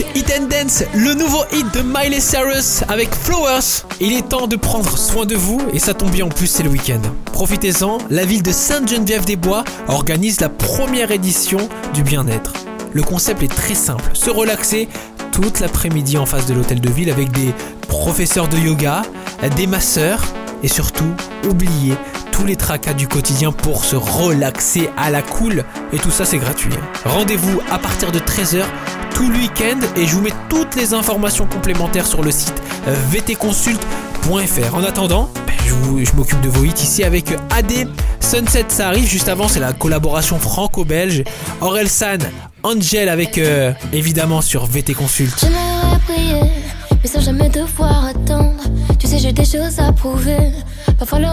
Hit and Dance, le nouveau hit de Miley Cyrus avec Flowers. Il est temps de prendre soin de vous et ça tombe bien en plus c'est le week-end. Profitez-en, la ville de Sainte-Geneviève-des-Bois organise la première édition du bien-être. Le concept est très simple, se relaxer toute l'après-midi en face de l'hôtel de ville avec des professeurs de yoga, des masseurs et surtout oubliez tous les tracas du quotidien pour se relaxer à la cool. Et tout ça, c'est gratuit. Rendez-vous à partir de 13h tout le week-end et je vous mets toutes les informations complémentaires sur le site vtconsult.fr. En attendant, ben, je, m'occupe de vos hits ici avec AD. Sunset, ça arrive. Juste avant, c'est la collaboration franco-belge. Aurel San, Angel avec euh, évidemment sur VT Consult. J'aimerais prier, mais sans jamais devoir attendre. Tu sais, j'ai des choses à prouver. Parfois le.